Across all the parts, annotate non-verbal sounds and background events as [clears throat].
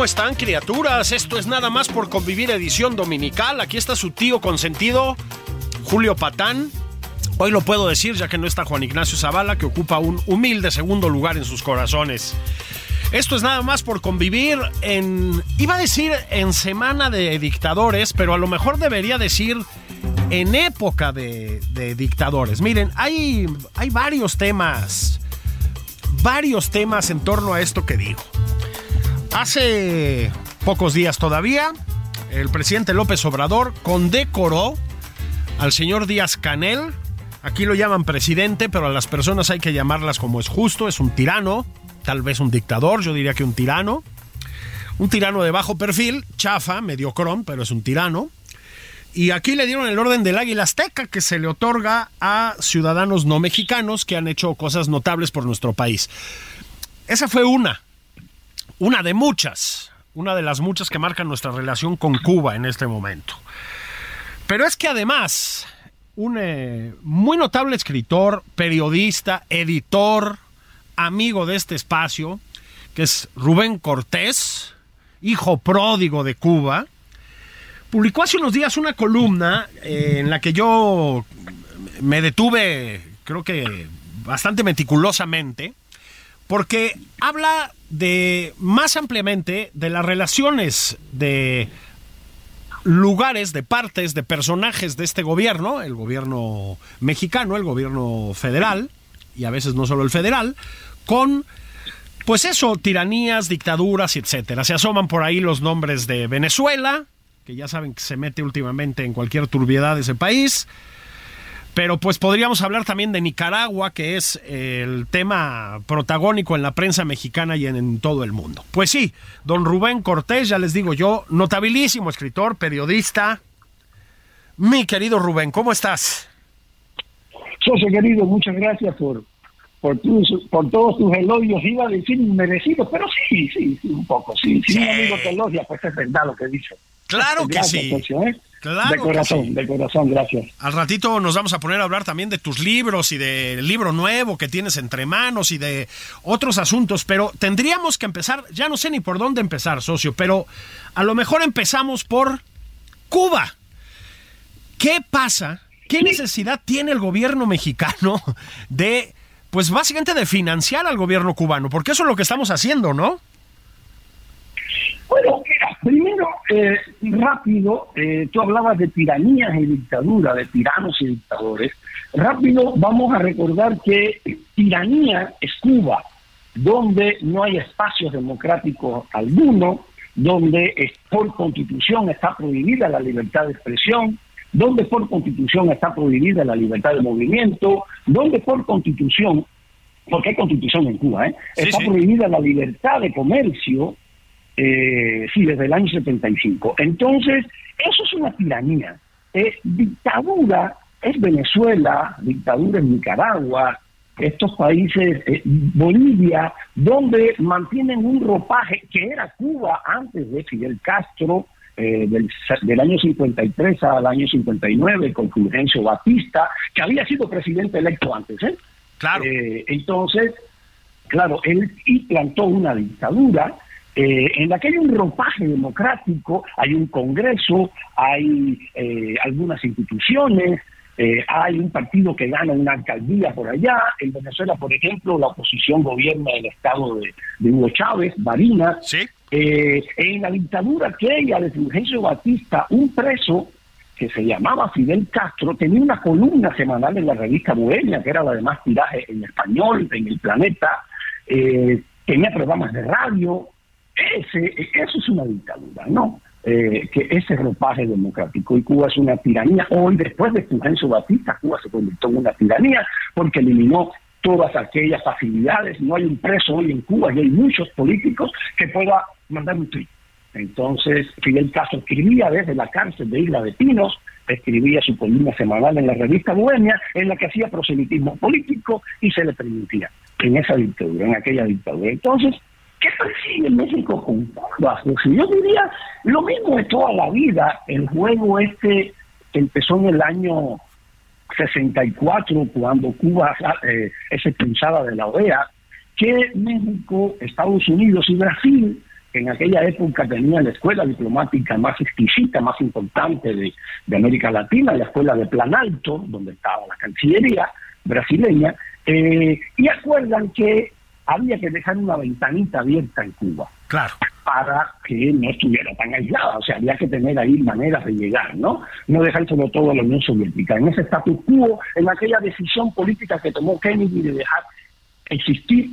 ¿Cómo están criaturas? Esto es nada más por convivir edición dominical. Aquí está su tío consentido, Julio Patán. Hoy lo puedo decir ya que no está Juan Ignacio Zavala, que ocupa un humilde segundo lugar en sus corazones. Esto es nada más por convivir en, iba a decir en semana de dictadores, pero a lo mejor debería decir en época de, de dictadores. Miren, hay, hay varios temas, varios temas en torno a esto que digo. Hace pocos días todavía, el presidente López Obrador condecoró al señor Díaz Canel. Aquí lo llaman presidente, pero a las personas hay que llamarlas como es justo. Es un tirano, tal vez un dictador, yo diría que un tirano. Un tirano de bajo perfil, chafa, mediocrón, pero es un tirano. Y aquí le dieron el orden del águila azteca que se le otorga a ciudadanos no mexicanos que han hecho cosas notables por nuestro país. Esa fue una una de muchas, una de las muchas que marcan nuestra relación con Cuba en este momento. Pero es que además, un eh, muy notable escritor, periodista, editor, amigo de este espacio, que es Rubén Cortés, hijo pródigo de Cuba, publicó hace unos días una columna eh, en la que yo me detuve, creo que bastante meticulosamente, porque habla de más ampliamente de las relaciones de lugares, de partes, de personajes de este gobierno, el gobierno mexicano, el gobierno federal, y a veces no solo el federal, con, pues eso, tiranías, dictaduras, etcétera. Se asoman por ahí los nombres de Venezuela, que ya saben que se mete últimamente en cualquier turbiedad de ese país, pero pues podríamos hablar también de Nicaragua, que es el tema protagónico en la prensa mexicana y en, todo el mundo. Pues sí, don Rubén Cortés, ya les digo yo, notabilísimo escritor, periodista. Mi querido Rubén, ¿cómo estás? Socio querido, muchas gracias por, por, por todos tus elogios. Iba a decir merecidos, pero sí, sí, sí, un poco. Sí, si un amigo te elogia, pues es verdad lo que dice. Claro que sí. ¿eh? Claro de corazón, sí. de corazón, gracias. Al ratito nos vamos a poner a hablar también de tus libros y del libro nuevo que tienes entre manos y de otros asuntos, pero tendríamos que empezar, ya no sé ni por dónde empezar, socio, pero a lo mejor empezamos por Cuba. ¿Qué pasa? ¿Qué necesidad tiene el gobierno mexicano de, pues básicamente de financiar al gobierno cubano? Porque eso es lo que estamos haciendo, ¿no? Bueno, mira, primero, eh, rápido, eh, tú hablabas de tiranías y dictaduras, de tiranos y dictadores. Rápido, vamos a recordar que tiranía es Cuba, donde no hay espacios democráticos alguno, donde es, por constitución está prohibida la libertad de expresión, donde por constitución está prohibida la libertad de movimiento, donde por constitución, porque hay constitución en Cuba, ¿eh? Sí, está sí. prohibida la libertad de comercio, eh, sí, desde el año 75. Entonces, eso es una tiranía. Eh, dictadura es Venezuela, dictadura es Nicaragua, estos países, eh, Bolivia, donde mantienen un ropaje que era Cuba antes de Fidel Castro, eh, del, del año 53 al año 59, con Fulgencio Batista, que había sido presidente electo antes. ¿eh? Claro. Eh, entonces, claro, él implantó una dictadura eh, en la que hay un ropaje democrático, hay un Congreso, hay eh, algunas instituciones, eh, hay un partido que gana una alcaldía por allá. En Venezuela, por ejemplo, la oposición gobierna el estado de, de Hugo Chávez, Barinas. Sí. Eh, en la dictadura aquella de Fulgencio Batista, un preso que se llamaba Fidel Castro tenía una columna semanal en la revista Bohemia, que era la de más tiraje en español, en el planeta, eh, tenía programas de radio. Ese, eso es una dictadura, ¿no? Eh, que ese ropaje democrático y Cuba es una tiranía. Hoy, después de Fulgencio Batista, Cuba se convirtió en una tiranía porque eliminó todas aquellas facilidades. No hay un preso hoy en Cuba y hay muchos políticos que pueda mandar un tweet. Entonces, Fidel Castro escribía desde la cárcel de Isla de Pinos, escribía su columna semanal en la revista Bohemia, en la que hacía proselitismo político y se le permitía en esa dictadura, en aquella dictadura. Entonces, ¿Qué persigue México con Cuba? Yo diría lo mismo de toda la vida. El juego este empezó en el año 64, cuando Cuba eh, es expulsada de la OEA, que México, Estados Unidos y Brasil, en aquella época tenían la escuela diplomática más exquisita, más importante de, América Latina, la escuela de Plan Alto, donde estaba la Cancillería brasileña, eh, y acuerdan que había que dejar una ventanita abierta en Cuba. Claro. Para que no estuviera tan aislada. O sea, había que tener ahí maneras de llegar, ¿no? No dejárselo todo a la Unión Soviética. En ese status quo, en aquella decisión política que tomó Kennedy de dejar existir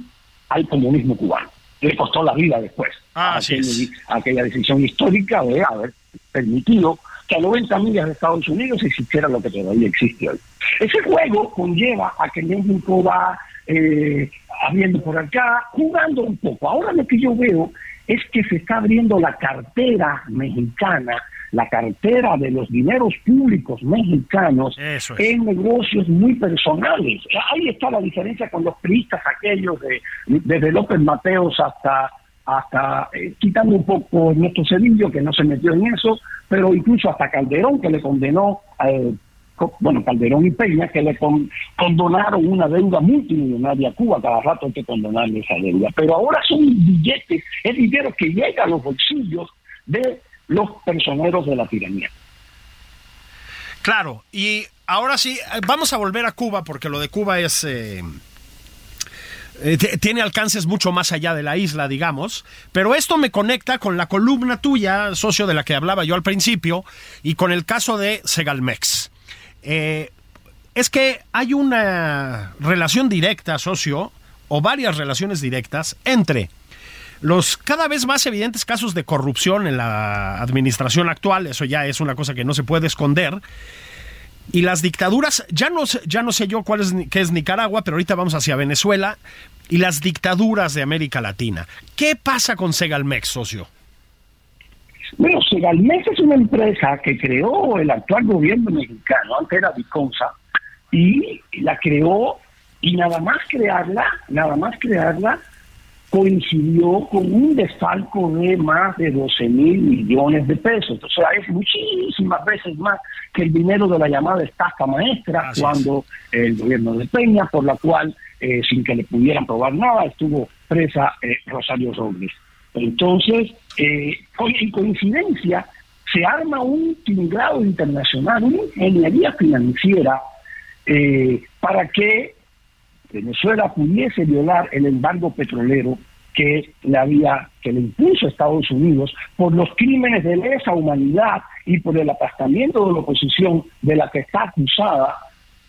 al comunismo cubano. Le costó la vida después ah, a Kennedy aquella decisión histórica de haber permitido que a 90 millas de Estados Unidos existiera lo que todavía existe hoy. Ese juego conlleva a que México va eh, abriendo por acá, jugando un poco. Ahora lo que yo veo es que se está abriendo la cartera mexicana, la cartera de los dineros públicos mexicanos en negocios muy personales. Ahí está la diferencia con los priistas aquellos de desde López Mateos hasta hasta eh, quitando un poco nuestro Cedillo que no se metió en eso, pero incluso hasta Calderón que le condenó eh, bueno, Calderón y Peña, que le condonaron una deuda multimillonaria a Cuba, cada rato hay que condonarle esa deuda. Pero ahora son billetes, es dinero que llega a los bolsillos de los personeros de la tiranía. Claro, y ahora sí, vamos a volver a Cuba, porque lo de Cuba es... Eh, eh, tiene alcances mucho más allá de la isla, digamos, pero esto me conecta con la columna tuya, socio de la que hablaba yo al principio, y con el caso de Segalmex. Eh, es que hay una relación directa, socio, o varias relaciones directas entre los cada vez más evidentes casos de corrupción en la administración actual, eso ya es una cosa que no se puede esconder, y las dictaduras, ya no, ya no sé yo cuál es, qué es Nicaragua, pero ahorita vamos hacia Venezuela, y las dictaduras de América Latina. ¿Qué pasa con Segalmex, socio? Bueno, Segalmex es una empresa que creó el actual gobierno mexicano, antes era Viconza, y la creó, y nada más crearla, nada más crearla, coincidió con un desfalco de más de 12 mil millones de pesos. O sea, es muchísimas veces más que el dinero de la llamada estafa maestra cuando el gobierno de Peña, por la cual, eh, sin que le pudieran probar nada, estuvo presa eh, Rosario Robles. Entonces, eh, en coincidencia, se arma un tinglado internacional, una ingeniería financiera eh, para que Venezuela pudiese violar el embargo petrolero que le había, que le impuso Estados Unidos por los crímenes de lesa humanidad y por el aplastamiento de la oposición de la que está acusada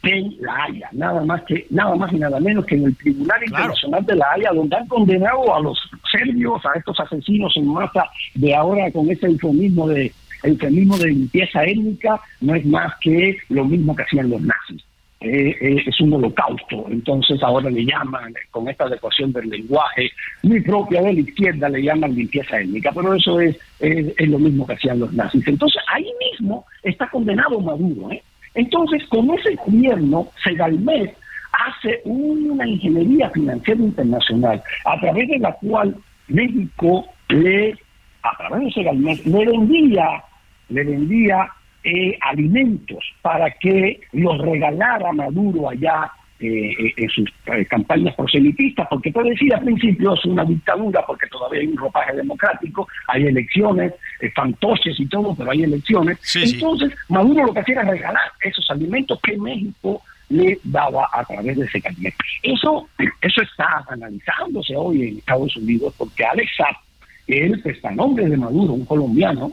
en La Haya, nada más que nada más y nada menos que en el Tribunal Internacional de La Haya, donde han condenado a los serbios, a estos asesinos en masa de ahora con ese eufemismo de eufemismo de limpieza étnica, no es más que lo mismo que hacían los nazis. Eh, eh, es un holocausto, entonces ahora le llaman, con esta adecuación del lenguaje muy propia de la izquierda, le llaman limpieza étnica, pero eso es, es, es lo mismo que hacían los nazis. Entonces ahí mismo está condenado Maduro, ¿eh? Entonces, con ese gobierno, Segalmet hace una ingeniería financiera internacional a través de la cual México le, a través de Segalmet, le vendía, le vendía eh, alimentos para que los regalara Maduro allá eh, eh, en sus campañas proselitistas, porque puede decir al principio es una dictadura, porque todavía hay un ropaje democrático, hay elecciones, fantoches y todo, pero hay elecciones. Entonces, Maduro lo que hacía era regalar esos alimentos que México le daba a través de ese camino. Eso, [clears throat] eso está analizándose hoy en Estados Unidos, porque Alex Saab, él está nombre de Maduro, un colombiano,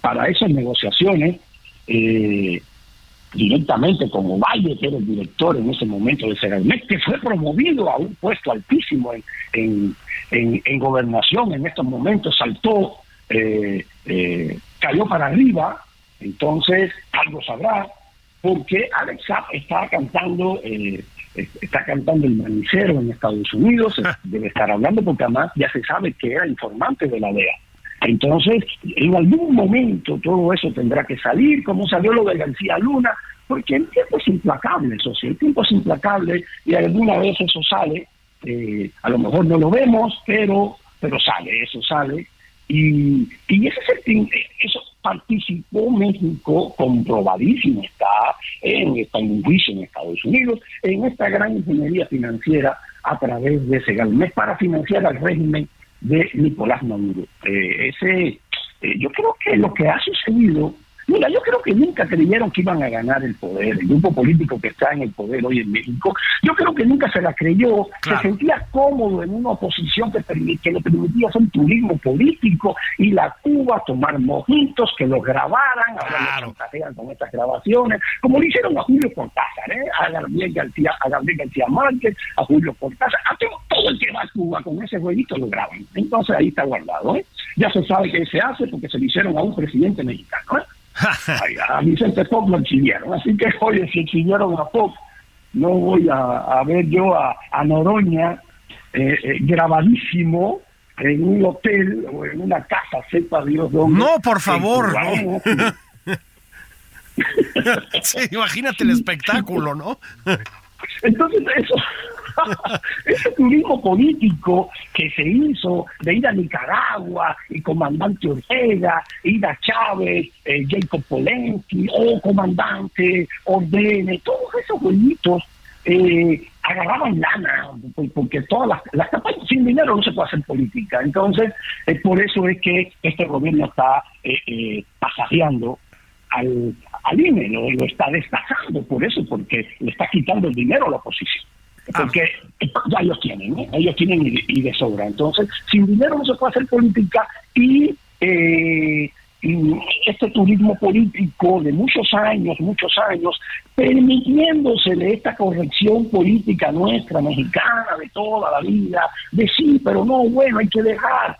para esas negociaciones eh, directamente con Ovalle, que era el director en ese momento de Segalmet, que fue promovido a un puesto altísimo en, en, gobernación en estos momentos, saltó, eh, eh, cayó para arriba, entonces algo sabrá, porque Alex está cantando, eh, está cantando el manicero en Estados Unidos, debe estar hablando porque además ya se sabe que era informante de la DEA. Entonces, en algún momento todo eso tendrá que salir, como salió lo de García Luna, porque el tiempo es implacable, eso sí, el tiempo es implacable y alguna vez eso sale, eh, a lo mejor no lo vemos, pero pero sale, eso sale. Y, y ese eso participó México, comprobadísimo está en, está en un juicio en Estados Unidos, en esta gran ingeniería financiera a través de Segalmés para financiar al régimen de Nicolás Maduro. Eh, ese, eh, yo creo que lo que ha sucedido Mira, yo creo que nunca creyeron que iban a ganar el poder, el grupo político que está en el poder hoy en México. Yo creo que nunca se la creyó, se sentía cómodo en una oposición que, que le permitía hacer un turismo político y la Cuba tomar mojitos, que los grabaran, ahora lo chantajean con estas grabaciones, como le hicieron a Julio Cortázar, ¿eh? a Gabriel García, a Gabriel García Márquez, a Julio Cortázar, a todo, el que va a Cuba con ese jueguito lo graban. Entonces ahí está guardado. ¿eh? Ya se sabe que se hace porque se lo hicieron a un presidente mexicano. ¿eh? [laughs] a Vicente Fox lo exhibieron. Así que, oye, si exhibieron a Fox, no voy a, ver yo a, Noroña eh, eh, grabadísimo en un hotel o en una casa, sepa Dios dónde. No, por favor. [laughs] sí, imagínate el espectáculo, ¿no? Entonces, eso, [laughs] ese turismo político que se hizo de ir a Nicaragua y comandante Ortega, ir a Chávez, eh, Jacob Polensky, o comandante Ordene, todos esos jueguitos eh, agarraban lana, porque todas las, las, sin dinero no se puede hacer política. Entonces, por eso es que este gobierno está eh, eh pasajeando al, al INE, lo, lo está destazando por eso, porque le está quitando el dinero a la oposición. Ah. Porque ya ellos tienen, ¿eh? ellos tienen y, de sobra. Entonces, sin dinero no se puede hacer política y, eh, este turismo político de muchos años, muchos años, permitiéndosele esta corrección política nuestra, mexicana, de toda la vida, de sí, pero no, bueno, hay que dejar.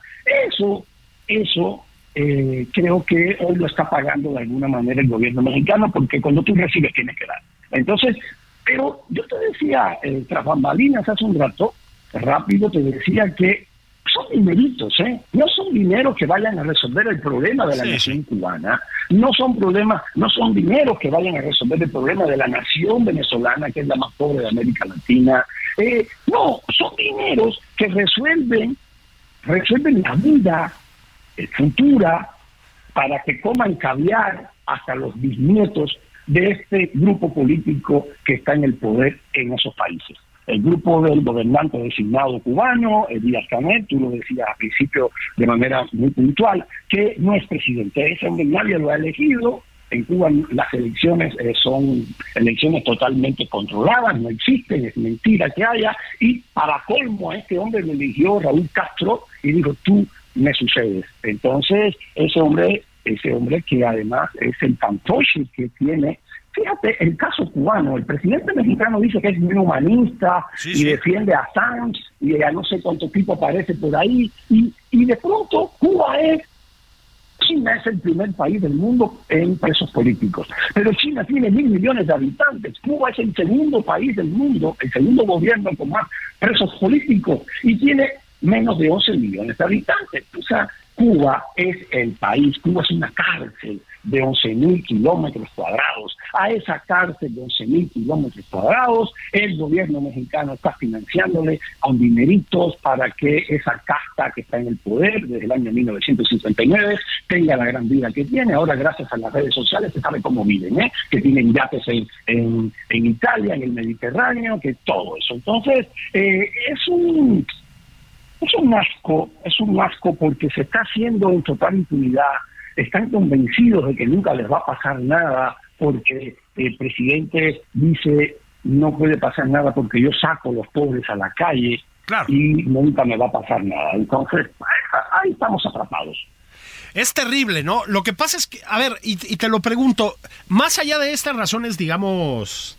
Eso, eso eh, creo que hoy lo está pagando de alguna manera el gobierno mexicano, porque cuando tú recibes tienes que dar. Entonces, pero yo te decía, eh, tras bambalinas hace un rato, rápido te decía que son dineritos, ¿eh? No son dineros que vayan a resolver el problema de la nación cubana, no son problemas, no son dineros que vayan a resolver el problema de la nación venezolana, que es la más pobre de América Latina. Eh, no, son dineros que resuelven, resuelven la vida futura para que coman caviar hasta los bisnietos de este grupo político que está en el poder en esos países. El grupo del gobernante designado cubano, Díaz Canel, tú lo decías al principio de manera muy puntual, que no es presidente, ese hombre nadie lo ha elegido, en Cuba las elecciones eh, son elecciones totalmente controladas, no existen, es mentira que haya, y para colmo a este hombre lo eligió Raúl Castro y dijo, tú me sucede. Entonces, ese hombre, ese hombre que además es el pantoche que tiene. Fíjate, el caso cubano, el presidente mexicano dice que es muy humanista y defiende a Sanz y a no sé cuánto tipo aparece por ahí, y, y de pronto Cuba es, China es el primer país del mundo en presos políticos, pero China tiene mil millones de habitantes, Cuba es el segundo país del mundo, el segundo gobierno con más presos políticos, y tiene menos de 11 millones de habitantes. O sea, Cuba es el país, Cuba es una cárcel de 11 mil kilómetros cuadrados. A esa cárcel de 11 mil kilómetros cuadrados, el gobierno mexicano está financiándole con dineritos para que esa casta que está en el poder desde el año 1959 tenga la gran vida que tiene. Ahora, gracias a las redes sociales, se sabe cómo viven, ¿eh? que tienen yates en, en, Italia, en el Mediterráneo, que todo eso. Entonces, eh, es un es un asco, es un asco porque se está haciendo en total impunidad, están convencidos de que nunca les va a pasar nada porque el presidente dice no puede pasar nada porque yo saco a los pobres a la calle Claro. y nunca me va a pasar nada. Entonces, ahí estamos atrapados. Es terrible, ¿no? Lo que pasa es que, a ver, y, y te lo pregunto, más allá de estas razones, digamos,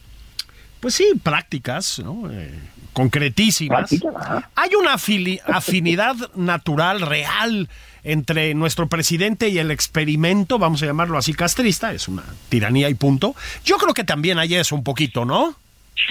pues sí, prácticas, ¿no? Eh, concretísimas. Hay una afinidad natural, real, entre nuestro presidente y el experimento, vamos a llamarlo así, castrista, es una tiranía y punto. Yo creo que también hay eso un poquito, ¿no?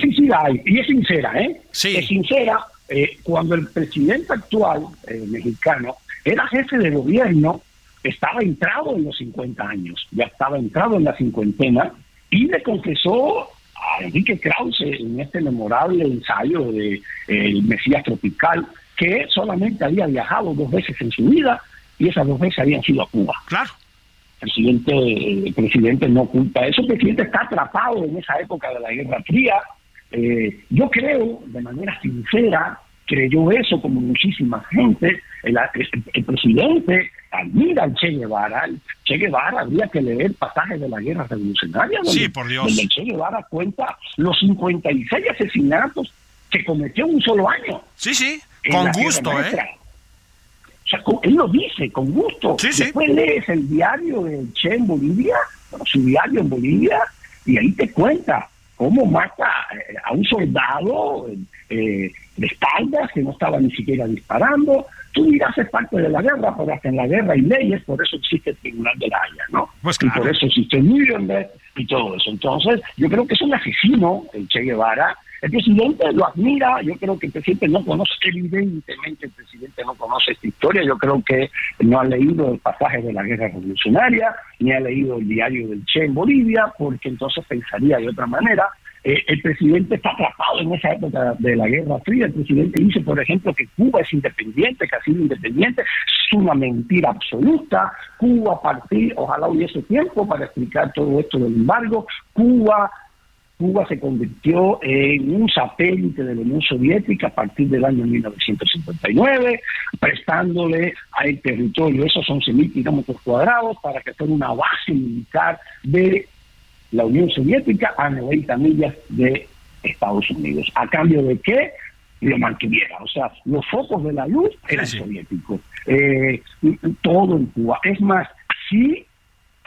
Sí, sí, hay. Y es sincera, ¿eh? Sí. Es sincera. eh, cuando el presidente actual, eh, mexicano, era jefe de gobierno, estaba entrado en los 50 años, ya estaba entrado en la cincuentena, y le confesó a Enrique Krause en este memorable ensayo de eh, El Mesías Tropical, que solamente había viajado dos veces en su vida, y esas dos veces habían sido a Cuba Claro. el presidente, el presidente no oculta eso, el presidente está atrapado en esa época de la Guerra Fría. Eh, yo creo, de manera sincera, creyó eso como muchísima gente. El, el- el presidente admira al Che Guevara. El Che Guevara habría que leer pasajes de la guerra revolucionaria. donde- Sí, por Dios. Donde el Che Guevara cuenta los 56 asesinatos que cometió en un solo año. Sí, sí, con gusto. ¿eh? O sea, él lo dice, con gusto. Sí, sí. Después lees el diario del Che en Bolivia, bueno, su diario en Bolivia, y ahí te cuenta cómo mata eh, a un soldado eh, de espaldas que no estaba ni siquiera disparando. Tú dirás es parte de la guerra, pero hasta en la guerra hay leyes, por eso existe el Tribunal de la Haya, ¿no? Pues Y por eso existe Nuremberg y todo eso. Entonces, yo creo que es un asesino, el Che Guevara. El presidente lo admira, yo creo que el presidente no conoce, evidentemente el presidente no conoce esta historia, yo creo que no ha leído el pasaje de la guerra revolucionaria, ni ha leído el diario del Che en Bolivia, porque entonces pensaría de otra manera. Eh, el presidente está atrapado en esa época de la Guerra Fría. El presidente dice, por ejemplo, que Cuba es independiente, que ha sido independiente. Es una mentira absoluta. Cuba, a partir, ojalá hubiese tiempo para explicar todo esto del embargo. Cuba Cuba se convirtió en un satélite de la Unión Soviética a partir del año 1959, prestándole al territorio esos 11.000 kilómetros cuadrados para que fuera una base militar de la Unión Soviética a 90 millas de Estados Unidos. ¿A cambio de qué? Lo mantuviera. O sea, los focos de la luz eran Sí, sí. soviéticos. Eh, todo en Cuba. Es más, sí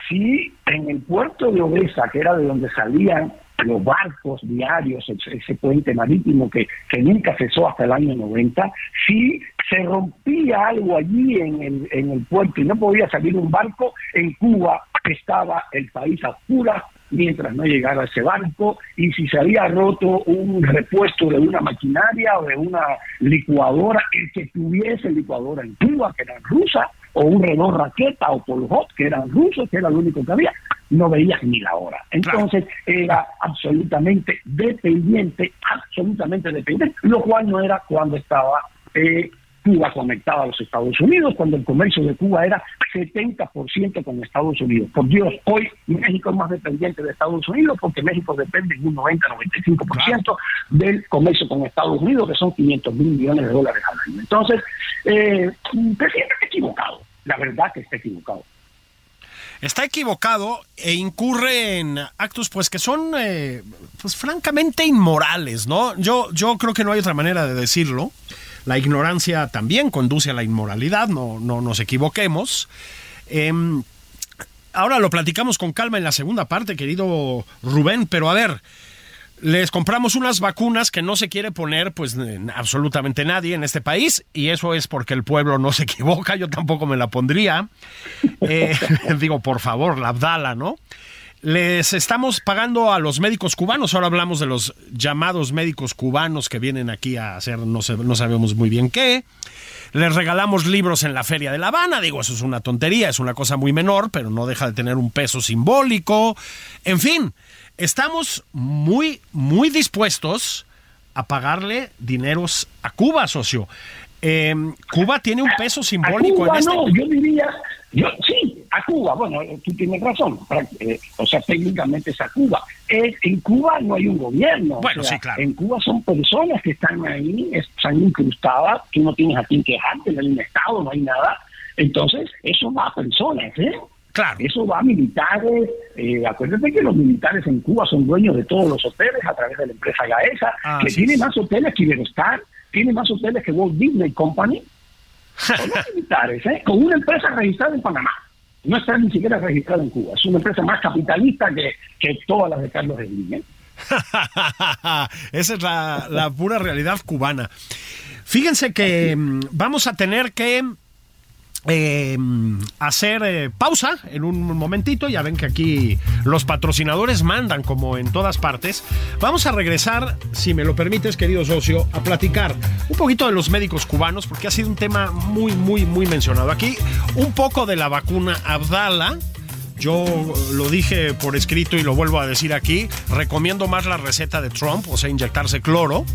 sí en el puerto de Odessa, que era de donde salían los barcos diarios, ese, puente marítimo que, que nunca cesó hasta el año 90, si se rompía algo allí en el, en el puerto y no podía salir un barco, en Cuba estaba el país a oscuras mientras no llegara ese barco y si se había roto un repuesto de una maquinaria o de una licuadora, el que tuviese licuadora en Cuba, que era rusa, o un Renault Raqueta o Polhot, que eran rusos, que era lo único que había, no veías ni la hora. Entonces era absolutamente dependiente, absolutamente dependiente, lo cual no era cuando estaba eh, Cuba conectada a los Estados Unidos, cuando el comercio de Cuba era 70% con Estados Unidos. Por Dios, hoy México es más dependiente de Estados Unidos porque México depende en un 90-95% del comercio con Estados Unidos, que son 500 mil millones de dólares al año. Entonces, eh, presidente está equivocado, la verdad que está equivocado. Está equivocado e incurre en actos pues que son eh, pues francamente inmorales, ¿no? Yo, yo creo que no hay otra manera de decirlo. La ignorancia también conduce a la inmoralidad, no, no nos equivoquemos. Em, ahora lo platicamos con calma en la segunda parte, querido Rubén, pero a ver, les compramos unas vacunas que no se quiere poner pues absolutamente nadie en este país y eso es porque el pueblo no se equivoca, yo tampoco me la pondría. Eh, [laughs] digo, por favor, la Abdala, ¿no? Les estamos pagando a los médicos cubanos, ahora hablamos de los llamados médicos cubanos que vienen aquí a hacer no, sé- no sabemos muy bien qué. Les regalamos libros en la Feria de La Habana, digo, eso es una tontería, es una cosa muy menor, pero no deja de tener un peso simbólico. En fin, estamos muy, muy dispuestos a pagarle dineros a Cuba, socio. Eh, Cuba tiene un peso simbólico a Cuba en este... no, yo diría, yo, sí, a Cuba, bueno, eh, tú tienes razón, eh, o sea, técnicamente es a Cuba. Es, en Cuba no hay un gobierno. o sea, sí, claro. En Cuba son personas que están ahí, están incrustadas, tú no tienes a quien quejarte, no hay un Estado, no hay nada. Entonces, eso va a personas, ¿eh? Claro. Eso va a militares. Eh, acuérdate que los militares en Cuba son dueños de todos los hoteles a través de la empresa Gaesa, Ah, que sí, tiene sí. más hoteles que Iberostar. tiene más hoteles que Walt Disney Company, [laughs] con militares, ¿eh? con una empresa registrada en Panamá. No está ni siquiera registrada en Cuba. Es una empresa más capitalista que, que todas las de Carlos Slim. ¿eh? [laughs] Esa es la, la pura realidad cubana. Fíjense que mm, vamos a tener que eh, hacer eh, pausa en un momentito. Ya ven que aquí los patrocinadores mandan como en todas partes. Vamos a regresar, si me lo permites, querido socio, a platicar un poquito de los médicos cubanos, porque ha sido un tema muy, muy, muy mencionado aquí. Un poco de la vacuna Abdala. Yo lo dije por escrito y lo vuelvo a decir aquí. Recomiendo más la receta de Trump, o sea, inyectarse cloro.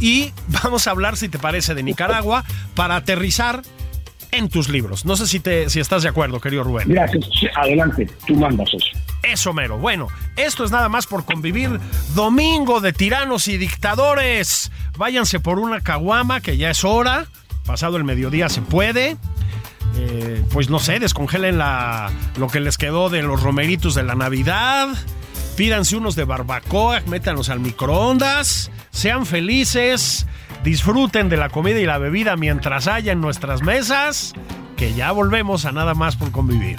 Y vamos a hablar, si te parece, de Nicaragua para aterrizar en tus libros. No sé si, te, si estás de acuerdo, querido Rubén. Gracias. Adelante, tú mandas eso. Eso mero. Bueno, esto es nada más por convivir. Domingo de tiranos y dictadores. Váyanse por una caguama, que ya es hora. Pasado el mediodía se puede. Eh, pues no sé, descongelen la, lo que les quedó de los romeritos de la Navidad. Pídanse unos de barbacoa, métanlos al microondas. Sean felices disfruten de la comida y la bebida mientras haya en nuestras mesas, que ya volvemos a nada más por convivir.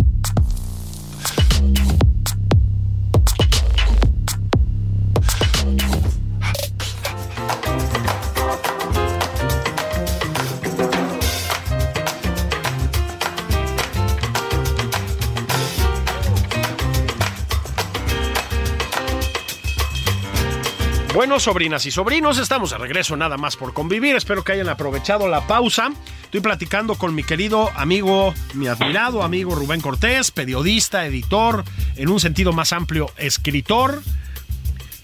Sobrinas y sobrinos, estamos de regreso nada más por convivir. Espero que hayan aprovechado la pausa. Estoy platicando con mi querido amigo, mi admirado amigo Rubén Cortés, periodista, editor, en un sentido más amplio, escritor,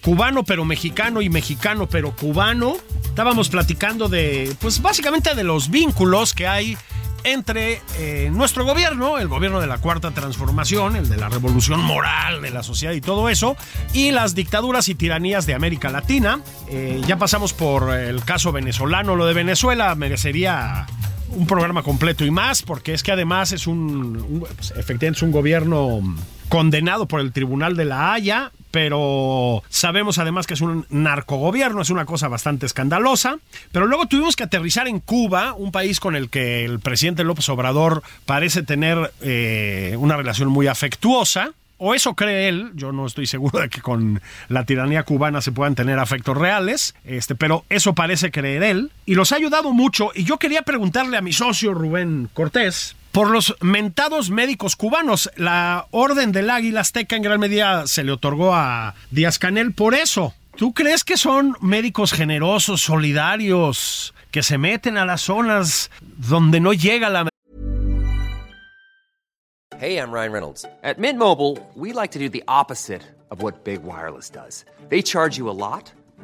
cubano pero mexicano y mexicano pero cubano. Estábamos platicando de, pues básicamente de los vínculos que hay entre eh, nuestro gobierno, el gobierno de la Cuarta Transformación, el de la revolución moral de la sociedad y todo eso, y las dictaduras y tiranías de América Latina. Eh, ya pasamos por el caso venezolano, lo de Venezuela merecería un programa completo y más, porque es que además es un, un pues, efectivamente es un gobierno condenado por el Tribunal de la Haya, pero sabemos además que es un narcogobierno, es una cosa bastante escandalosa. Pero luego tuvimos que aterrizar en Cuba, un país con el que el presidente López Obrador parece tener eh, una relación muy afectuosa. O eso cree él, yo no estoy seguro de que con la tiranía cubana se puedan tener afectos reales, este, pero eso parece creer él, y los ha ayudado mucho, y yo quería preguntarle a mi socio Rubén Cortés, por los mentados médicos cubanos. La Orden del Águila Azteca en gran medida se le otorgó a Díaz Canel por eso. ¿Tú crees que son médicos generosos, solidarios, que se meten a las zonas donde no llega la... Hey, I'm Ryan Reynolds. At Mint Mobile, we like to do the opposite of what Big Wireless does. They charge you a lot.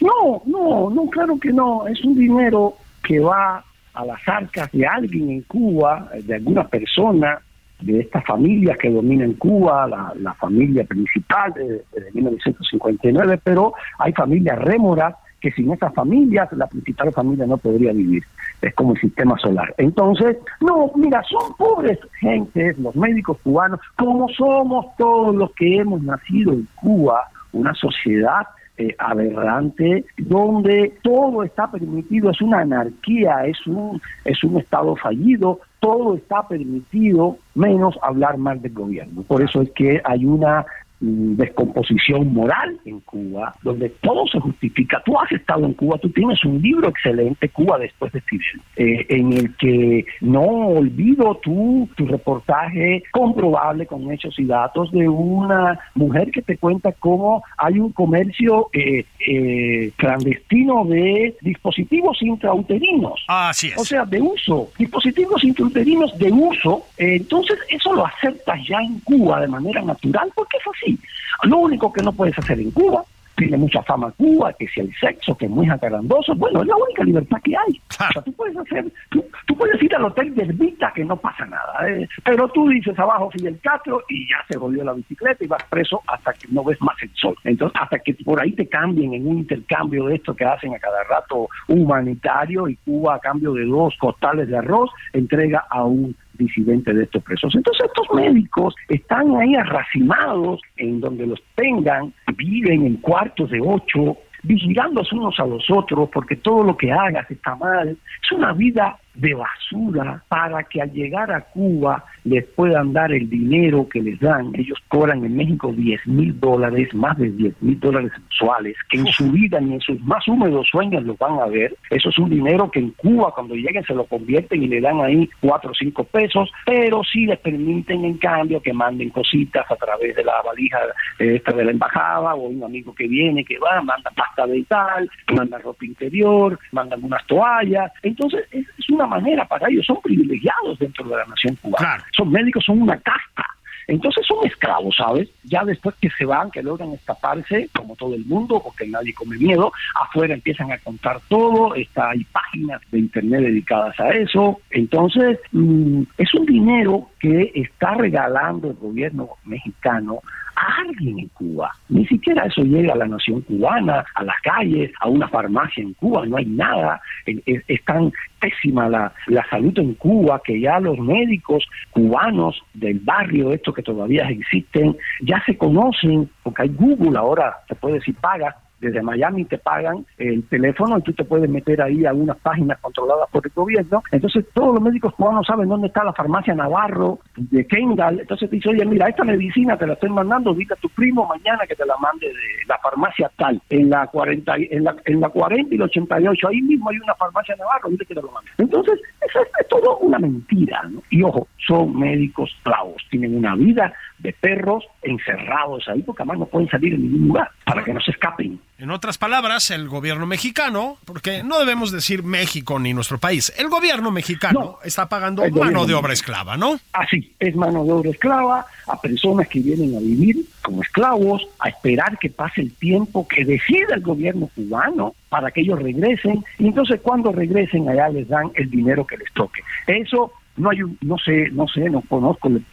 No, no, no, claro que no. Es un dinero que va a las arcas de alguien en Cuba, de alguna persona, de estas familias que dominan Cuba, la, familia principal de, 1959, pero hay familias rémoras que sin esas familias la principal familia no podría vivir. Es como el sistema solar. Entonces, no, mira, son pobres gentes, los médicos cubanos, como somos todos los que hemos nacido en Cuba, una sociedad eh, aberrante, donde todo está permitido, es una anarquía, es un, es un Estado fallido, todo está permitido, menos hablar mal del gobierno. Por eso es que hay una descomposición moral en Cuba, donde todo se justifica. Tú has estado en Cuba, tú tienes un libro excelente, Cuba después de Fidel, eh, en el que no olvido tú, tu reportaje comprobable con hechos y datos de una mujer que te cuenta cómo hay un comercio eh, eh, clandestino de dispositivos intrauterinos. Así es. O sea, de uso, dispositivos intrauterinos de uso. entonces, eso lo aceptas ya en Cuba de manera natural porque es así lo único que no puedes hacer en Cuba, tiene mucha fama Cuba, que si el sexo, que es muy jacarandoso, bueno, es la única libertad que hay. O sea, tú puedes hacer, tú, puedes ir al hotel de Vita que no pasa nada, ¿eh? pero tú dices abajo Fidel Castro y ya se volvió la bicicleta y vas preso hasta que no ves más el sol. Entonces, hasta que por ahí te cambien en un intercambio de esto que hacen a cada rato humanitario y Cuba a cambio de dos costales de arroz entrega a un disidentes de estos presos. Entonces estos médicos están ahí arracimados en donde los tengan, viven en cuartos de ocho, vigilándose unos a los otros porque todo lo que hagas está mal. Es una vida de basura para que al llegar a Cuba les puedan dar el dinero que les dan. Ellos cobran en México 10 mil dólares, más de 10 mil dólares mensuales, que en su vida ni en sus más húmedos sueños los van a ver. Eso es un dinero que en Cuba cuando lleguen se lo convierten y le dan ahí 4 o 5 pesos, pero sí les permiten en cambio que manden cositas a través de la valija esta de la embajada o un amigo que viene, que va, manda pasta de tal, manda ropa interior, mandan unas toallas. Entonces es una manera para ellos, son privilegiados dentro de la nación cubana. Son médicos, son una casta. Entonces son esclavos, ¿sabes? Ya después que se van, que logran escaparse, como todo el mundo, porque nadie come miedo, afuera empiezan a contar todo, está, hay páginas de internet dedicadas a eso. Entonces, mm, es un dinero que está regalando el gobierno mexicano a alguien en Cuba. Ni siquiera eso llega a la nación cubana, a las calles, a una farmacia en Cuba, no hay nada. Es, tan pésima la, la salud en Cuba que ya los médicos cubanos del barrio, estos que todavía existen, ya se conocen, porque hay Google ahora, se puede decir paga desde Miami te pagan el teléfono y tú te puedes meter ahí a unas páginas controladas por el gobierno. Entonces todos los médicos cubanos saben dónde está la farmacia Navarro de Kendall. Entonces te dice, oye, mira, esta medicina te la estoy mandando, dile a tu primo mañana que te la mande de la farmacia tal, en la 40, en la, en la 40 y la 88, ahí mismo hay una farmacia Navarro, dile que te lo mande. Entonces, eso es, todo una mentira. Y ojo, son médicos clavos, tienen una vida de perros encerrados ahí porque además no pueden salir en ningún lugar para que no se escapen. En otras palabras, el gobierno mexicano, porque no debemos decir México ni nuestro país, el gobierno mexicano está pagando mano de obra esclava, ¿no? Así, es mano de obra esclava a personas que vienen a vivir como esclavos, a esperar que pase el tiempo que decida el gobierno cubano para que ellos regresen, y entonces cuando regresen allá les dan el dinero que les toque. Eso no hay un, no sé, no sé, no conozco el,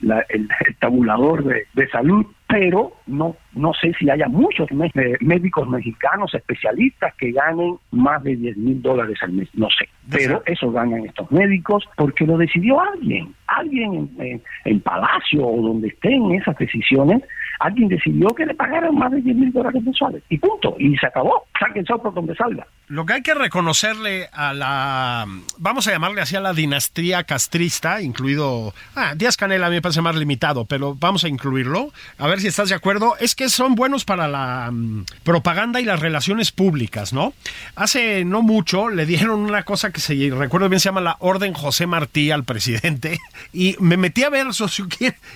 tabulador de, de salud, pero no no sé si haya muchos eh, médicos mexicanos especialistas que ganen más de 10 mil dólares al mes, no sé, pero eso ganan estos médicos porque lo decidió alguien, alguien en, en, Palacio o donde estén esas decisiones, alguien decidió que le pagaran más de 10 mil dólares mensuales y punto, y se acabó, saquen por donde salga. Lo que hay que reconocerle a la, vamos a llamarle así a la dinastía castrista, incluido, ah, Díaz Canela a mí me parece más limitado, pero vamos a incluirlo, a ver si estás de acuerdo, es que son buenos para la mm, propaganda y las relaciones públicas, ¿no? Hace no mucho le dieron una cosa que se recuerdo bien se llama la Orden José Martí al presidente [laughs] y me metí a ver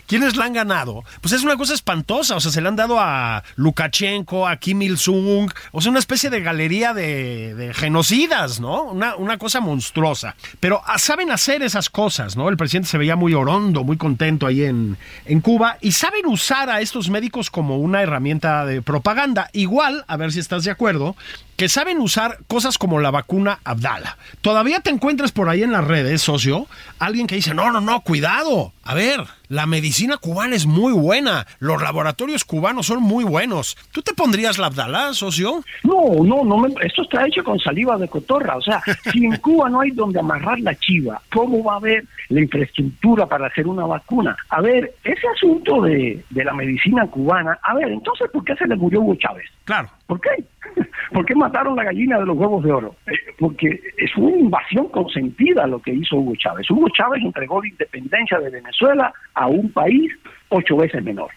quiénes la han ganado. Pues es una cosa espantosa, o sea, se le han dado a Lukashenko, a Kim Il-sung, o sea, una especie de galería de, genocidas, ¿no? Una, una cosa monstruosa. Pero ah, saben hacer esas cosas, ¿no? El presidente se veía muy orondo, muy contento ahí en, en Cuba y saben usar a estos médicos como una herramienta de propaganda. Igual, a ver si estás de acuerdo, que saben usar cosas como la vacuna Abdala. Todavía te encuentras por ahí en las redes, socio, alguien que dice, no, no, no, cuidado. A ver, la medicina cubana es muy buena. Los laboratorios cubanos son muy buenos. ¿Tú te pondrías la Abdala, socio? No, no, no. esto está hecho con saliva de cotorra. O sea, [laughs] si en Cuba no hay donde amarrar la chiva, ¿cómo va a haber la infraestructura para hacer una vacuna? A ver, ese asunto de, de la medicina cubana, a ver, entonces, ¿por qué se le murió Hugo Chávez? Claro ¿Por qué? [laughs] ¿Por qué mataron la gallina de los huevos de oro? Eh, porque es una invasión consentida lo que hizo Hugo Chávez. Hugo Chávez entregó la independencia de Venezuela a un país ocho veces menor.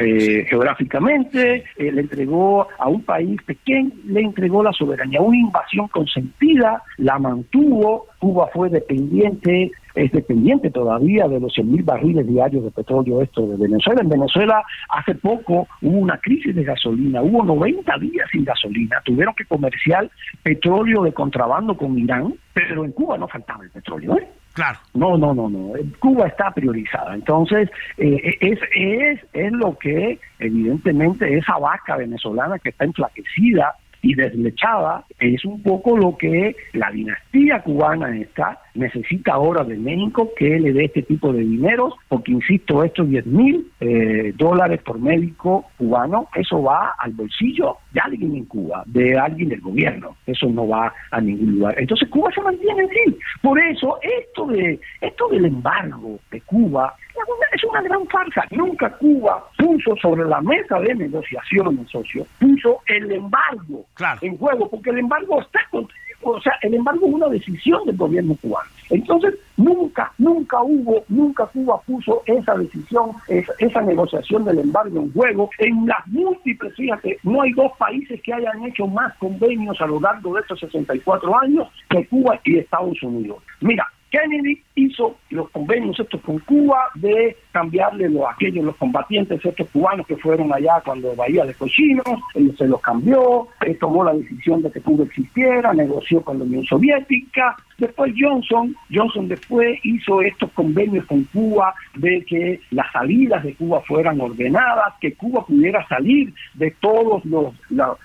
Eh, geográficamente, eh, le entregó a un país pequeño, le entregó la soberanía, una invasión consentida, la mantuvo, Cuba fue dependiente, es dependiente todavía de los 100 mil barriles diarios de petróleo esto de Venezuela. En Venezuela hace poco hubo una crisis de gasolina, hubo 90 días sin gasolina, tuvieron que comerciar petróleo de contrabando con Irán, pero en Cuba no faltaba el petróleo. ¿eh? No, no, no, no. Cuba está priorizada. Entonces, eh, es, es, es lo que evidentemente esa vaca venezolana que está enflaquecida y deslechada es un poco lo que la dinastía cubana está necesita ahora de México que le dé este tipo de dinero, porque insisto, estos 10 mil eh, dólares por médico cubano, eso va al bolsillo de alguien en Cuba, de alguien del gobierno, eso no va a ningún lugar. Entonces Cuba se mantiene así. Por eso esto de esto del embargo de Cuba es una gran farsa. Nunca Cuba puso sobre la mesa de negociaciones, socio, puso el embargo en juego, porque el embargo está o sea, el embargo es una decisión del gobierno cubano. Entonces, nunca, nunca hubo, nunca Cuba puso esa decisión, esa, esa, negociación del embargo en juego. En las múltiples, fíjate, no hay dos países que hayan hecho más convenios a lo largo de estos 64 años que Cuba y Estados Unidos. Mira, Kennedy hizo los convenios estos con Cuba de cambiarle los, aquellos los combatientes estos cubanos que fueron allá cuando Bahía de Cochinos, él se los cambió, él tomó la decisión de que Cuba existiera, negoció con la Unión Soviética, después Johnson, Johnson después hizo estos convenios con Cuba de que las salidas de Cuba fueran ordenadas, que Cuba pudiera salir de todos los,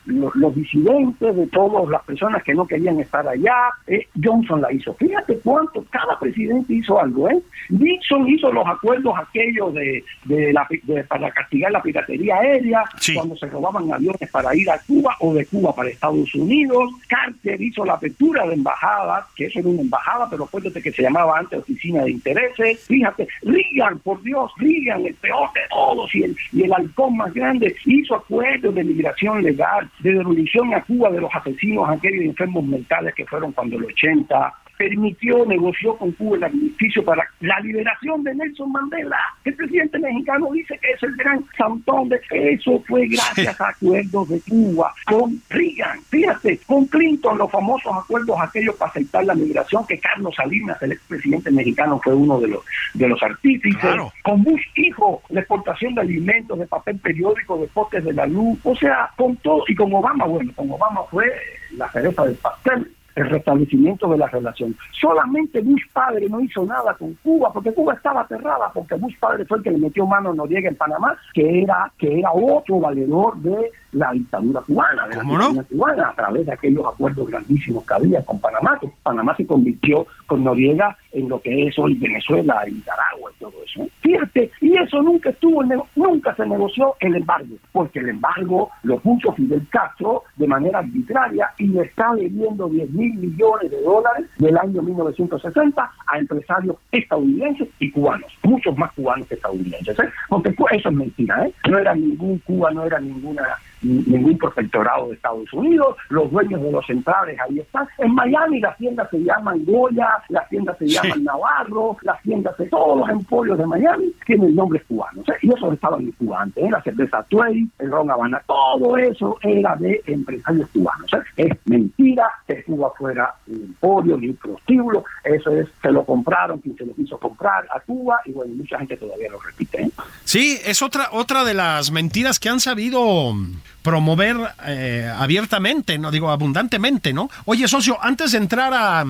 los, disidentes, de todas las personas que no querían estar allá, eh, Johnson la hizo. Fíjate cuánto cada presidente hizo algo, ¿eh? Nixon hizo los acuerdos aquellos de, de, la, para castigar la piratería aérea, cuando se robaban aviones para ir a Cuba o de Cuba para Estados Unidos. Carter hizo la apertura de embajadas, que eso una embajada, pero acuérdate que se llamaba antes Oficina de Intereses. Fíjate, Reagan, por Dios, Reagan, el peor de todos y el, y el halcón más grande, hizo acuerdos de migración legal, de devolución a Cuba de los asesinos, aquellos enfermos mentales que fueron cuando el 80 permitió, negoció con Cuba el armisticio para la liberación de Nelson Mandela. El presidente mexicano dice que es el gran santón de eso fue gracias a acuerdos de Cuba con Reagan. Fíjate, con Clinton, los famosos acuerdos aquellos para aceptar la migración, que Carlos Salinas, el expresidente mexicano, fue uno de los de los artífices. Con Bush hijo, la exportación de alimentos, de papel periódico, de postes de la luz, o sea, con todo, y con Obama, bueno, con Obama fue la cereza del pastel el restablecimiento de la relación. Solamente Bush padre no hizo nada con Cuba, porque Cuba estaba aterrada, porque Bush padre fue el que le metió mano a Noriega en Panamá, que era, que era otro valedor de la dictadura cubana, de la dictadura cubana, a través de aquellos acuerdos grandísimos que había con Panamá, que Panamá se convirtió con Noriega en lo que es hoy Venezuela, Nicaragua y todo eso. Fíjate, y eso nunca estuvo, nunca se negoció el embargo, porque el embargo lo puso Fidel Castro de manera arbitraria y le está debiendo 10 mil millones de dólares del año 1960 a empresarios estadounidenses y cubanos, muchos más cubanos que estadounidenses. ¿eh? Porque eso es mentira, ¿eh? no era ningún Cuba, no era ninguna ningún protectorado de Estados Unidos, los dueños de los centrales ahí están. En Miami las tiendas se llaman Goya, las tiendas se llaman Navarro, las tiendas de todos los emporios de Miami tienen nombres cubanos. ¿eh? Y eso estaba en Cuba antes, ¿eh? la cerveza Tuey, el ron Habana, todo eso era de empresarios cubanos. ¿eh? Es mentira que Cuba fuera un emporio ni un prostíbulo, eso es, se lo compraron, quien se lo quiso comprar a Cuba y bueno, mucha gente todavía lo repite. Sí, es otra, otra de las mentiras que han sabido promover eh, abiertamente, no digo abundantemente, ¿no? Oye, socio, antes de entrar a,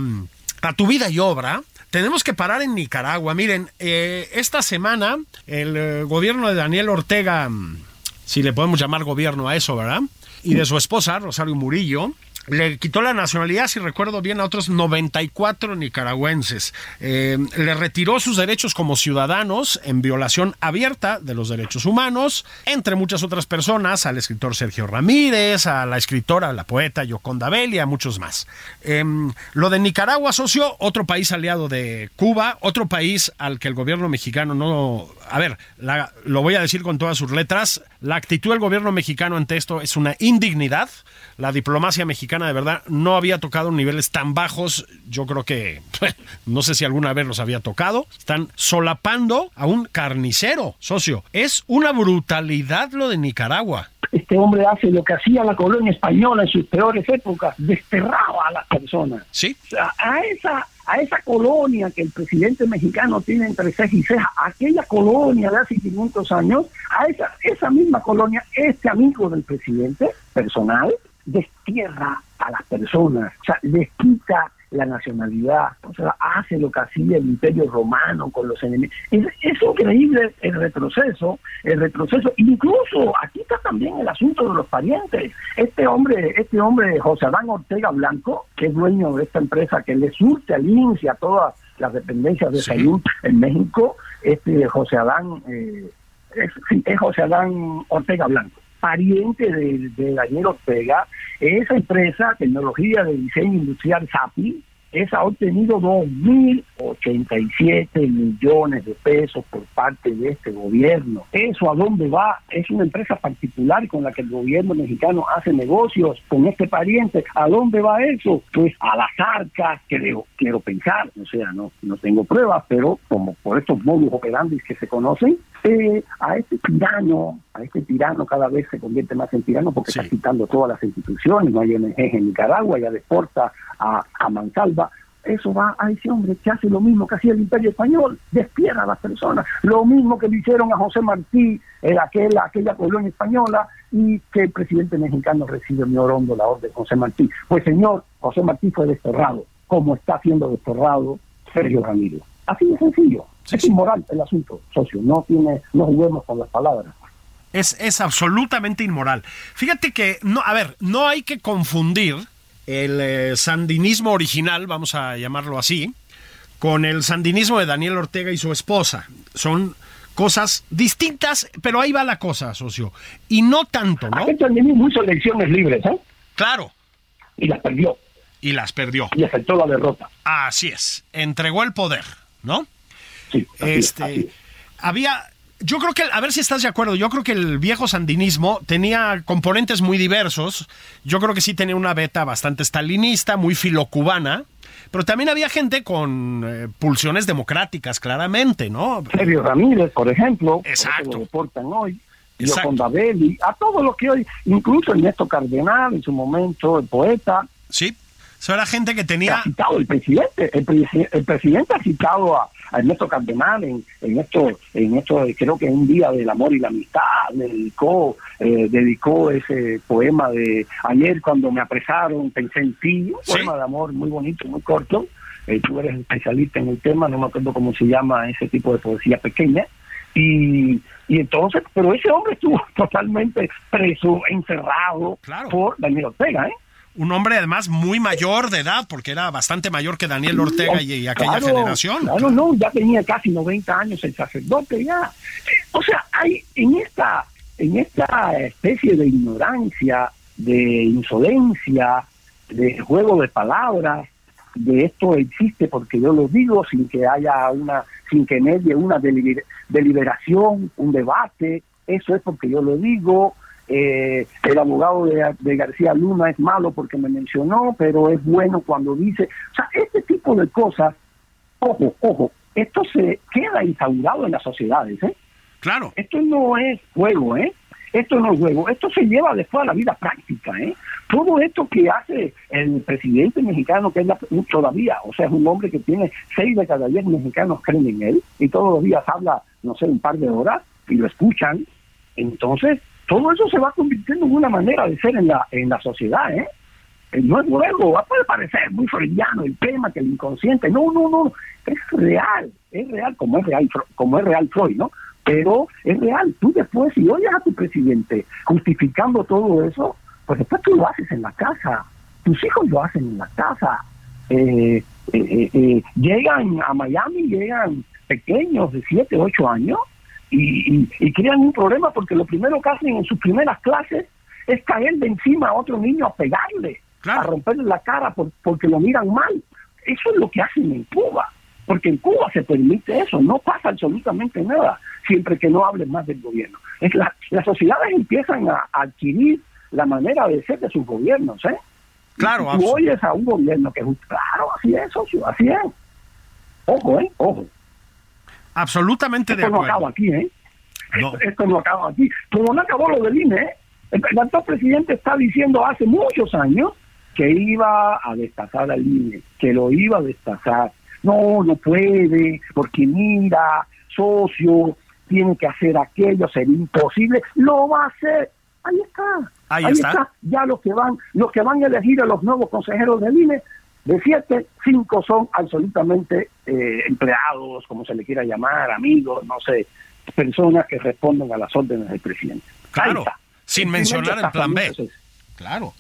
a tu vida y obra, tenemos que parar en Nicaragua. Miren, eh, esta semana el eh, gobierno de Daniel Ortega, si le podemos llamar gobierno a eso, ¿verdad? Y de su esposa, Rosario Murillo, le quitó la nacionalidad, si recuerdo bien, a otros 94 nicaragüenses. Eh, le retiró sus derechos como ciudadanos en violación abierta de los derechos humanos, entre muchas otras personas, al escritor Sergio Ramírez, a la escritora, la poeta Yoconda Belli, a muchos más. Em, lo de Nicaragua, socio, otro país aliado de Cuba, otro país al que el gobierno mexicano no... A ver, lo voy a decir con todas sus letras, la actitud del gobierno mexicano ante esto es una indignidad. La diplomacia mexicana de verdad no había tocado niveles tan bajos. Yo creo que [laughs] no sé si alguna vez los había tocado. Están solapando a un carnicero, socio. Es una brutalidad lo de Nicaragua. Este hombre hace lo que hacía la colonia española en sus peores épocas, desterraba a las personas. Sí. a esa a esa colonia que el presidente mexicano tiene entre ceja y ceja, aquella colonia de hace 500 años, a esa, esa misma colonia, este amigo del presidente personal destierra a las personas, o sea, les quita la nacionalidad, o sea, hace lo que hacía el imperio romano con los enemigos. Es, increíble el retroceso, el retroceso, incluso aquí está también el asunto de los parientes. Este hombre, este hombre, José Adán Ortega Blanco, que es dueño de esta empresa que le surte al INSI a todas las dependencias de salud en México, este José Adán, eh, es, es José Adán Ortega Blanco pariente de, de Daniel Ortega, esa empresa, tecnología de diseño industrial SAPI, esa ha obtenido 2.087 millones de pesos por parte de este gobierno. ¿Eso a dónde va? Es una empresa particular con la que el gobierno mexicano hace negocios con este pariente. ¿A dónde va eso? Pues a las arcas, creo, quiero pensar, o sea, no, tengo pruebas, pero como por estos modus operandi que se conocen, eh, a este tirano, a este tirano cada vez se convierte más en tirano porque está quitando todas las instituciones, no hay ONG en Nicaragua, ya deporta a, a Mansalva, eso va a ese hombre que hace lo mismo que hacía el Imperio Español, despierta a las personas, lo mismo que le hicieron a José Martí en aquella, aquella colonia española y que el presidente mexicano recibe en Orondo la orden de José Martí. Pues señor, José Martí fue desterrado, como está siendo desterrado Sergio Ramírez. Así de sencillo. Es inmoral el asunto, socio. No tiene, no juguemos con las palabras. Es, es absolutamente inmoral. Fíjate que, no, a ver, no hay que confundir el eh, sandinismo original, vamos a llamarlo así, con el sandinismo de Daniel Ortega y su esposa. Son cosas distintas, pero ahí va la cosa, socio. Y no tanto, ¿no? Aquel sandinismo hizo elecciones libres, ¿eh? Claro. Y las perdió. Y las perdió. Y aceptó la derrota. Así es. Entregó el poder, ¿no? Sí. este. Había yo creo que, a ver si estás de acuerdo, yo creo que el viejo sandinismo tenía componentes muy diversos. Yo creo que sí tenía una beta bastante stalinista, muy filocubana, pero también había gente con eh, pulsiones democráticas, claramente, ¿no? Sergio Ramírez, por ejemplo, Exacto. lo reportan hoy. Yo con Babeli, a todo lo que hoy, incluso Ernesto Cardenal en su momento, el poeta. Sí, eso era gente que tenía... Ha citado el presidente, el presidente ha citado a Ernesto Cardenal en, en esto, en esto creo que un día del amor y la amistad, dedicó, eh, dedicó ese poema de ayer cuando me apresaron, pensé en ti, un poema de amor muy bonito, muy corto. Eh, tú eres especialista en el tema, no me acuerdo cómo se llama ese tipo de poesía pequeña. Y, y entonces, pero ese hombre estuvo [laughs] totalmente preso, encerrado por Daniel Ortega, ¿eh? Un hombre además muy mayor de edad, porque era bastante mayor que Daniel Ortega y, aquella generación. Claro, no, ya tenía casi 90 años el sacerdote, ya. O sea, hay en esta, en esta especie de ignorancia, de insolencia, de juego de palabras, de esto existe porque yo lo digo sin que haya una, sin que medie una deliberación, un debate, eso es porque yo lo digo, eh, el abogado de, García Luna es malo porque me mencionó, pero es bueno cuando dice, o sea, este tipo de cosas, ojo, ojo, esto se queda instaurado en las sociedades, ¿eh? Claro. Esto no es juego, ¿eh? Esto no es juego, esto se lleva después a la vida práctica, ¿eh? Todo esto que hace el presidente mexicano, que es todavía, o sea, es un hombre que tiene seis de cada diez mexicanos creen en él y todos los días habla, no sé, un par de horas y lo escuchan. Entonces, todo eso se va convirtiendo en una manera de ser en la, en la sociedad, ¿eh? ¿eh? No es nuevo, puede parecer muy freudiano el tema, que el inconsciente, no, no, no, es real, es real, como es real, como es real Freud, ¿no? Pero es real, tú después, si oyes a tu presidente justificando todo eso, pues después tú lo haces en la casa, tus hijos lo hacen en la casa. Eh, eh, llegan a Miami, llegan pequeños de 7, 8 años y, y, crean un problema porque lo primero que hacen en sus primeras clases es caer de encima a otro niño a pegarle, a romperle la cara por, porque lo miran mal. Eso es lo que hacen en Cuba, porque en Cuba se permite eso, no pasa absolutamente nada, siempre que no hablen más del gobierno. Es la, las sociedades empiezan a, adquirir la manera de ser de sus gobiernos, ¿eh? Claro, y tú oyes a un gobierno que, claro, así es, socio, así es. Ojo, ¿eh? Ojo. Absolutamente de acuerdo. Esto no acaba aquí, ¿eh? Esto, no acaba aquí. Como no acabó lo del INE, ¿eh? el, actual presidente está diciendo hace muchos años que iba a destazar al INE, que lo iba a destazar. No, no puede, porque mira, socio, tiene que hacer aquello, sería imposible. Lo va a hacer. Ahí está. Ahí, está. Ya los que van, los que van a elegir a los nuevos consejeros del INE, de siete, cinco son absolutamente eh, empleados, como se le quiera llamar, amigos, no sé, personas que responden a las órdenes del presidente. Claro, sin mencionar el plan B. Claro.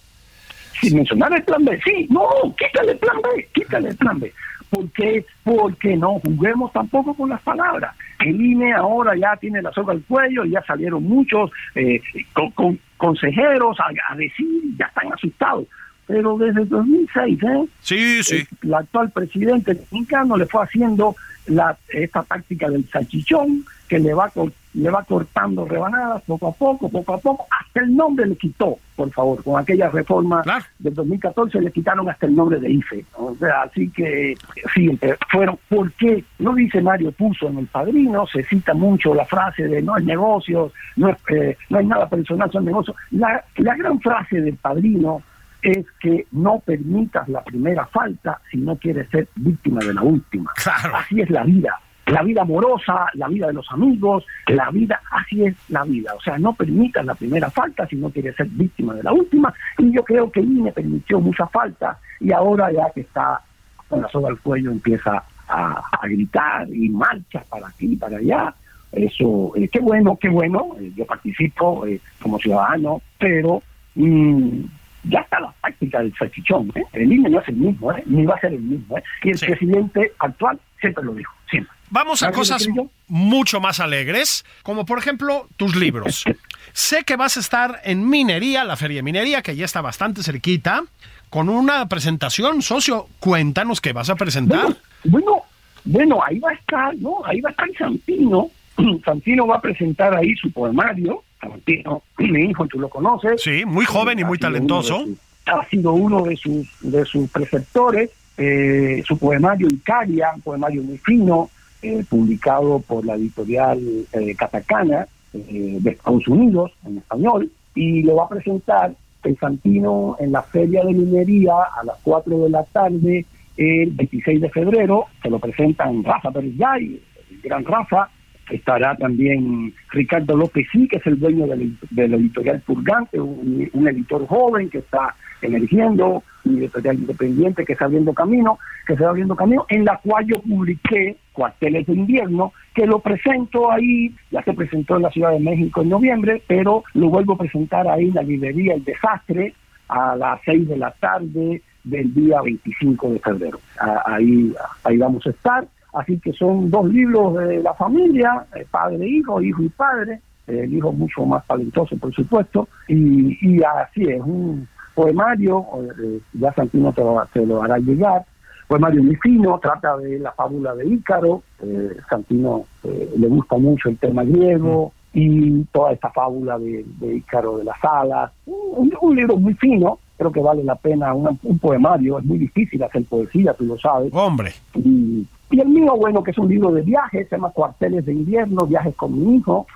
Sin mencionar el plan B. Sí, no, quítale el plan B, quítale el plan B. ¿Por qué? Porque no juguemos tampoco con las palabras. El INE ahora ya tiene la soga al cuello, ya salieron muchos eh, con, consejeros a, decir, ya están asustados pero desde 2006, ¿eh? Sí, sí. El, actual presidente mexicano le fue haciendo la, esta táctica del salchichón, que le va, le va cortando rebanadas poco a poco, poco a poco, hasta el nombre le quitó, por favor, con aquella reforma del 2014 le quitaron hasta el nombre de IFE. O sea, así que, sí, fueron, ¿por qué? No dice Mario Puso en El Padrino, se cita mucho la frase de no hay negocios, no, eh, no hay nada personal, son negocios. La, la gran frase del Padrino es que no permitas la primera falta si no quieres ser víctima de la última. Así es la vida la vida amorosa, la vida de los amigos, la vida, así es la vida. O sea, no permitas la primera falta si no quieres ser víctima de la última. Y yo creo que INE permitió mucha falta y ahora ya que está con la soga al cuello empieza a, gritar y marcha para aquí, para allá. Eso, eh, qué bueno, qué bueno. Eh, yo participo eh, como ciudadano, pero mm, ya está la práctica del salchichón. El INE no es el mismo, ni va a ser el mismo. Y el presidente actual siempre lo dijo, siempre. Vamos a cosas mucho más alegres, como por ejemplo tus libros. [laughs] sé que vas a estar en Minería, la Feria de Minería, que ya está bastante cerquita, con una presentación. Socio, cuéntanos qué vas a presentar. Bueno, bueno, ahí va a estar, ¿no? Ahí va a estar Santino. [clears throat] Santino va a presentar ahí su poemario. Santino, [clears throat] mi hijo, tú lo conoces. Sí, muy joven y muy talentoso. ha sido uno de sus, de sus preceptores. Eh, su poemario Icaria, un poemario muy fino, eh, publicado por la editorial eh, Catacana eh, de Estados Unidos en español y lo va a presentar el Santino en la Feria de Minería a las 4 de la tarde el 26 de febrero. Se lo presentan Rafa Pérez el gran Rafa. Estará también Ricardo López sí, que es el dueño del, editorial Purgante, un editor joven que está emergiendo, un editorial independiente que está abriendo camino, que se va abriendo camino, en la cual yo publiqué Cuarteles de Invierno, que lo presento ahí, ya se presentó en la Ciudad de México en noviembre, pero lo vuelvo a presentar ahí en la librería El Desastre a las 6 de la tarde del día 25 de febrero. Ahí, ahí vamos a estar. Así que son dos libros de la familia, eh, padre e hijo, hijo y padre, el hijo mucho más talentoso, por supuesto, y, y así es, un, poemario, eh, ya Santino te lo, te lo hará llegar, poemario muy fino, trata de la fábula de Ícaro, eh, Santino eh, le gusta mucho el tema griego y toda esta fábula de, Ícaro de las alas, un, libro muy fino, creo que vale la pena un poemario, es muy difícil hacer poesía, tú lo sabes. Hombre. Y, y el mío, bueno, que es un libro de viajes, se llama Cuarteles de invierno, viajes con mi hijo,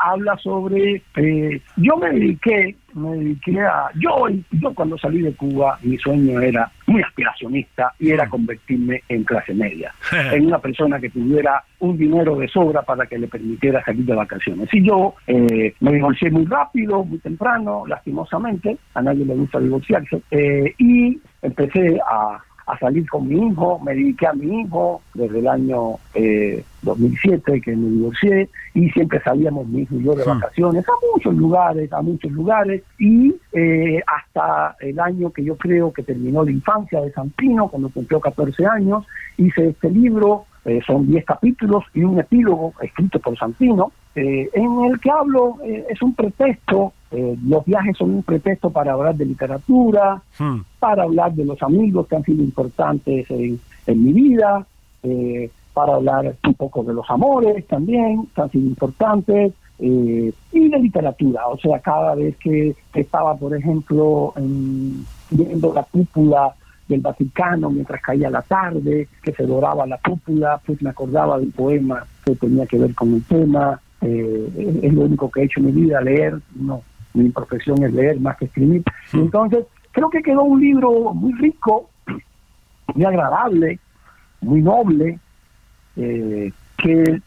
habla sobre, eh, yo me dediqué, me dediqué a, yo, yo cuando salí de Cuba, mi sueño era muy aspiracionista y era convertirme en clase media, [laughs] en una persona que tuviera un dinero de sobra para que le permitiera salir de vacaciones. Y yo eh, me divorcié muy rápido, muy temprano, lastimosamente, a nadie le gusta divorciarse, eh, y empecé a a salir con mi hijo, me dediqué a mi hijo desde el año eh, 2007 que me divorcié y siempre salíamos mi hijo y yo de vacaciones a muchos lugares, a muchos lugares y eh, hasta el año que yo creo que terminó la infancia de Santino, cuando cumplió 14 años, hice este libro, eh, son 10 capítulos y un epílogo escrito por Santino, eh, en el que hablo, eh, es un pretexto, eh, los viajes son un pretexto para hablar de literatura, Hmm. para hablar de los amigos que han sido importantes en, en mi vida, eh, para hablar un poco de los amores también, que han sido importantes, eh, y de literatura. O sea, cada vez que, que estaba, por ejemplo, en- viendo la cúpula del Vaticano mientras caía la tarde, que se doraba la cúpula, pues me acordaba del poema que tenía que ver con el tema. Eh, es lo único que he hecho en mi vida, leer. No, mi profesión es leer más que escribir. Entonces, creo que quedó un libro muy rico, muy agradable, muy noble, eh, que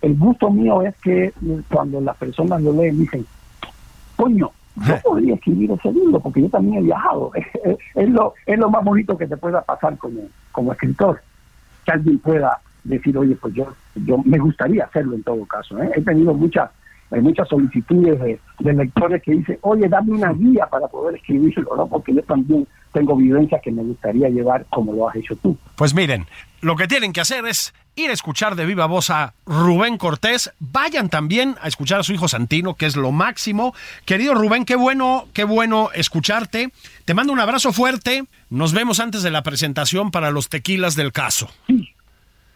el gusto mío es que cuando las personas lo leen dicen, coño, yo podría escribir ese libro porque yo también he viajado. [laughs] Es, es lo, es lo más bonito que te pueda pasar como, como escritor, que alguien pueda decir, oye, pues yo, yo me gustaría hacerlo en todo caso. ¿eh? He tenido muchas hay muchas solicitudes de, de lectores que dicen, oye, dame una guía para poder escribirlo, ¿no? Porque yo también tengo vivencias que me gustaría llevar como lo has hecho tú. Pues miren, lo que tienen que hacer es ir a escuchar de viva voz a Rubén Cortés. Vayan también a escuchar a su hijo Santino, que es lo máximo. Querido Rubén, qué bueno, qué bueno escucharte. Te mando un abrazo fuerte. Nos vemos antes de la presentación para los tequilas del caso.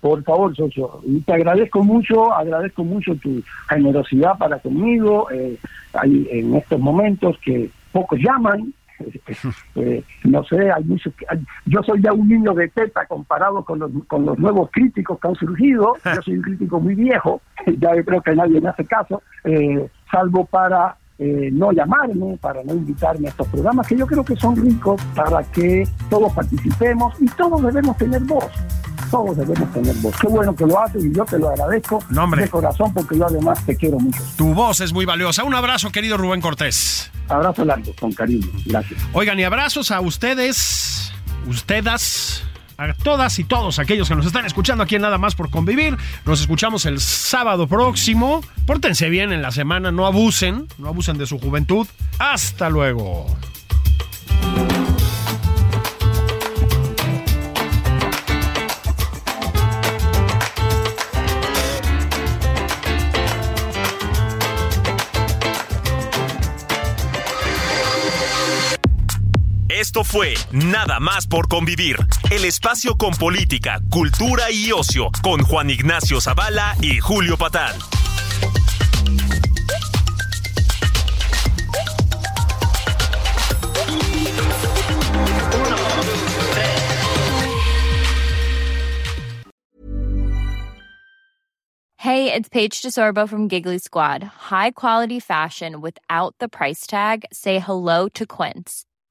Por favor, socio, y te agradezco mucho, agradezco mucho tu generosidad para conmigo. Eh, hay en estos momentos que pocos llaman, [laughs] eh, no sé, hay muchos. hay- yo soy ya un niño de teta comparado con los, con los nuevos críticos que han surgido. [laughs] Yo soy un crítico muy viejo, [laughs] ya creo que nadie me hace caso, eh, salvo para eh, no llamarme, para no invitarme a estos programas que yo creo que son ricos para que todos participemos y todos debemos tener voz. Todos debemos tener voz. Qué bueno que lo haces y yo te lo agradezco No, de corazón porque yo además te quiero mucho. Tu voz es muy valiosa. Un abrazo, querido Rubén Cortés. Abrazo largo, con cariño. Gracias. Oigan, y abrazos a ustedes, ustedes, a todas y todos aquellos que nos están escuchando aquí en Nada más por convivir. Nos escuchamos el sábado próximo. Pórtense bien en la semana, no abusen, no abusen de su juventud. Hasta luego. Fue Nada más por convivir, el espacio con política, cultura y ocio, con Juan Ignacio Zavala y Julio Patán. Hey, it's Paige DeSorbo from Giggly Squad. High quality fashion without the price tag. Say hello to Quince.